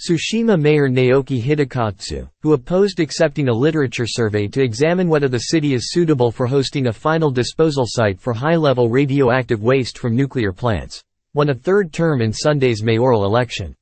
Tsushima Mayor Naoki Hitakatsu, who opposed accepting a literature survey to examine whether the city is suitable for hosting a final disposal site for high-level radioactive waste from nuclear plants, won a third term in Sunday's mayoral election.